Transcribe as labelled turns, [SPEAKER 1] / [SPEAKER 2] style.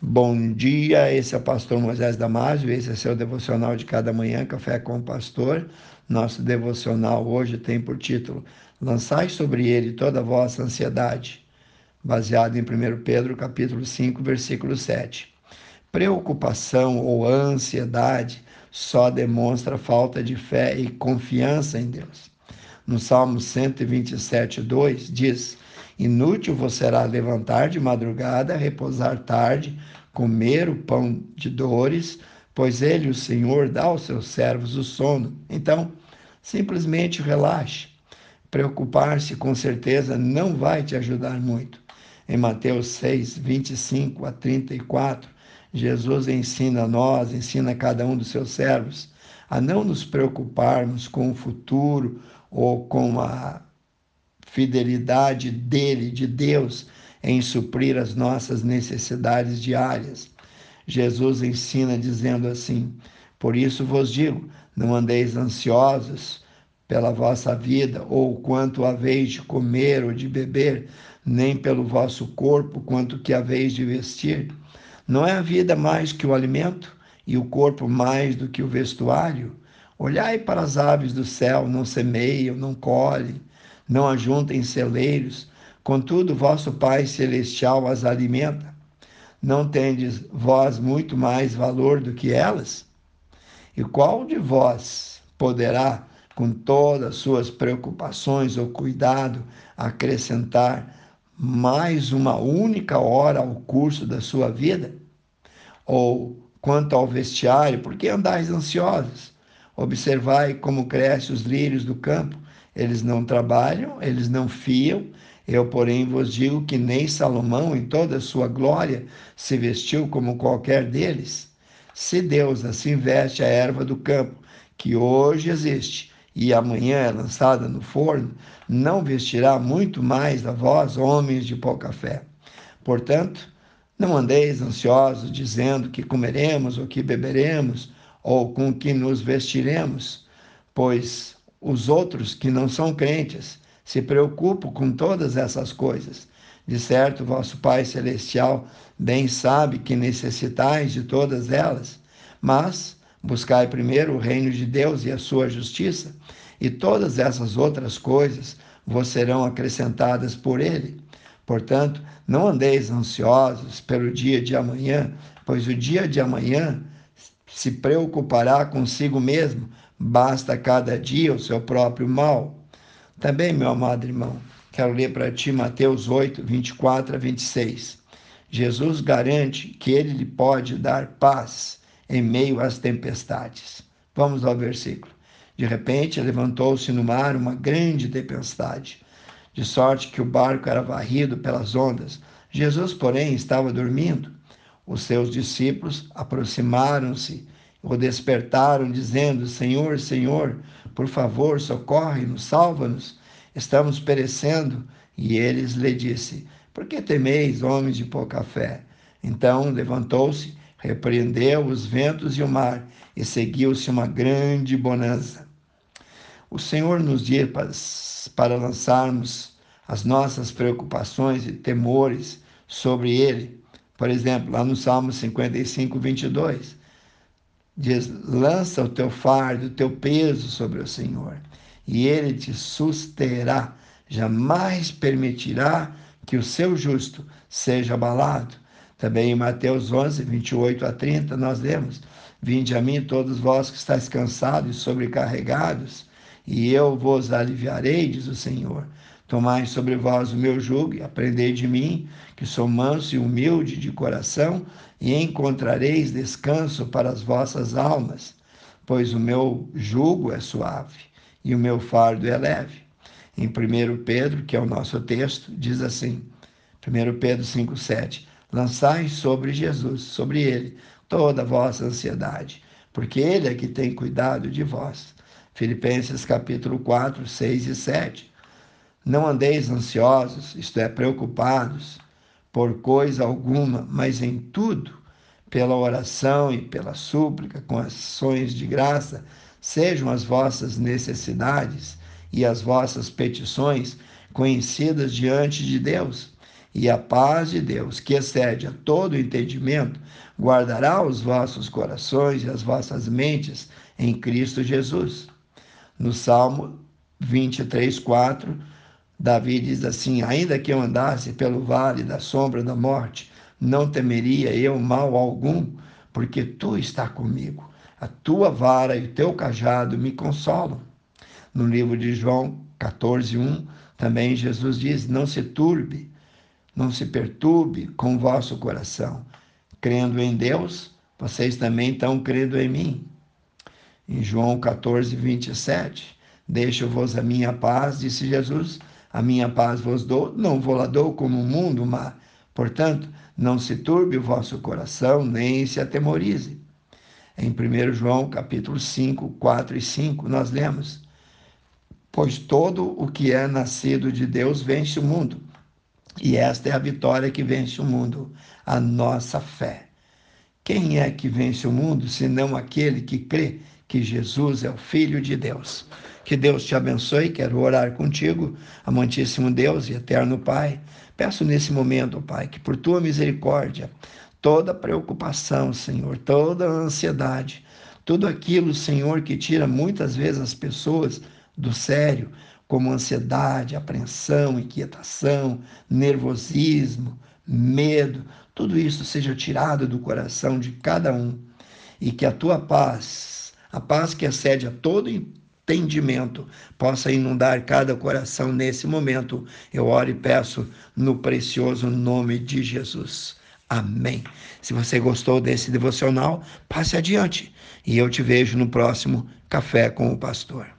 [SPEAKER 1] Bom dia, esse é o pastor Moisés Damásio, esse é seu devocional de cada manhã, Café com o Pastor. Nosso devocional hoje tem por título Lançai sobre ele toda a vossa ansiedade, baseado em 1 Pedro capítulo 5, versículo 7. Preocupação ou ansiedade só demonstra falta de fé e confiança em Deus. No Salmo 127, 2 diz: Inútil vos será levantar de madrugada, repousar tarde, comer o pão de dores, pois ele, o Senhor, dá aos seus servos o sono. Então, simplesmente relaxe. Preocupar-se com certeza não vai te ajudar muito. Em Mateus 6, 25 a 34, Jesus ensina a nós, ensina a cada um dos seus servos, a não nos preocuparmos com o futuro ou com a fidelidade dele, de Deus, em suprir as nossas necessidades diárias. Jesus ensina dizendo assim: Por isso vos digo, não andeis ansiosos pela vossa vida, ou quanto haveis de comer ou de beber, nem pelo vosso corpo, quanto que haveis de vestir. Não é a vida mais que o alimento, e o corpo mais do que o vestuário? Olhai para as aves do céu, não semeiam, não colhem, não ajuntem celeiros, contudo vosso Pai Celestial as alimenta. Não tendes vós muito mais valor do que elas? E qual de vós poderá, com todas as suas preocupações ou cuidado, acrescentar mais uma única hora ao curso da sua vida? Ou quanto ao vestiário, por que andais ansiosos? Observai como crescem os lírios do campo eles não trabalham, eles não fiam. Eu, porém, vos digo que nem Salomão, em toda a sua glória, se vestiu como qualquer deles. Se Deus assim veste a erva do campo, que hoje existe e amanhã é lançada no forno, não vestirá muito mais a vós, homens de pouca fé. Portanto, não andeis ansiosos, dizendo que comeremos ou que beberemos, ou com que nos vestiremos, pois os outros que não são crentes se preocupam com todas essas coisas. De certo, vosso Pai Celestial bem sabe que necessitais de todas elas, mas buscai primeiro o reino de Deus e a sua justiça, e todas essas outras coisas vos serão acrescentadas por ele. Portanto, não andeis ansiosos pelo dia de amanhã, pois o dia de amanhã se preocupará consigo mesmo, basta cada dia o seu próprio mal. Também, meu amado irmão, quero ler para ti Mateus 8, 24 a 26. Jesus garante que ele lhe pode dar paz em meio às tempestades. Vamos ao versículo. De repente levantou-se no mar uma grande tempestade, de sorte que o barco era varrido pelas ondas. Jesus, porém, estava dormindo. Os seus discípulos aproximaram-se o despertaram, dizendo: Senhor, Senhor, por favor, socorre-nos, salva-nos, estamos perecendo. E eles lhe disse: Por que temeis, homens de pouca fé? Então levantou-se, repreendeu os ventos e o mar, e seguiu-se uma grande bonança. O Senhor nos diz para lançarmos as nossas preocupações e temores sobre Ele. Por exemplo, lá no Salmo 55, 22 diz: lança o teu fardo, o teu peso sobre o Senhor, e ele te susterá, jamais permitirá que o seu justo seja abalado. Também em Mateus 11, 28 a 30, nós lemos: Vinde a mim, todos vós que estáis cansados e sobrecarregados, e eu vos aliviarei, diz o Senhor. Tomai sobre vós o meu jugo e aprendei de mim, que sou manso e humilde de coração, e encontrareis descanso para as vossas almas, pois o meu jugo é suave e o meu fardo é leve. Em 1 Pedro, que é o nosso texto, diz assim: 1 Pedro 5,7: Lançai sobre Jesus, sobre ele, toda a vossa ansiedade, porque ele é que tem cuidado de vós. Filipenses capítulo 4, 6 e 7. Não andeis ansiosos, isto é, preocupados, por coisa alguma, mas em tudo, pela oração e pela súplica, com ações de graça, sejam as vossas necessidades e as vossas petições conhecidas diante de Deus. E a paz de Deus, que excede a todo entendimento, guardará os vossos corações e as vossas mentes em Cristo Jesus. No Salmo 23, 4, Davi diz assim: Ainda que eu andasse pelo vale da sombra da morte, não temeria eu mal algum, porque tu está comigo. A tua vara e o teu cajado me consolam. No livro de João 14, 1, também Jesus diz: Não se turbe, não se perturbe com o vosso coração. Crendo em Deus, vocês também estão crendo em mim. Em João 14, 27, Deixo-vos a minha paz, disse Jesus, a minha paz vos dou, não vou lá dou como o mundo, mas, portanto, não se turbe o vosso coração, nem se atemorize. Em 1 João, capítulo 5, 4 e 5, nós lemos, Pois todo o que é nascido de Deus vence o mundo, e esta é a vitória que vence o mundo, a nossa fé. Quem é que vence o mundo, senão aquele que crê que Jesus é o Filho de Deus? Que Deus te abençoe. Quero orar contigo, amantíssimo Deus e eterno Pai. Peço nesse momento, Pai, que por tua misericórdia, toda preocupação, Senhor, toda ansiedade, tudo aquilo, Senhor, que tira muitas vezes as pessoas do sério, como ansiedade, apreensão, inquietação, nervosismo, medo, tudo isso seja tirado do coração de cada um e que a tua paz, a paz que excede a todo entendimento possa inundar cada coração nesse momento. Eu oro e peço no precioso nome de Jesus. Amém. Se você gostou desse devocional, passe adiante e eu te vejo no próximo Café com o Pastor.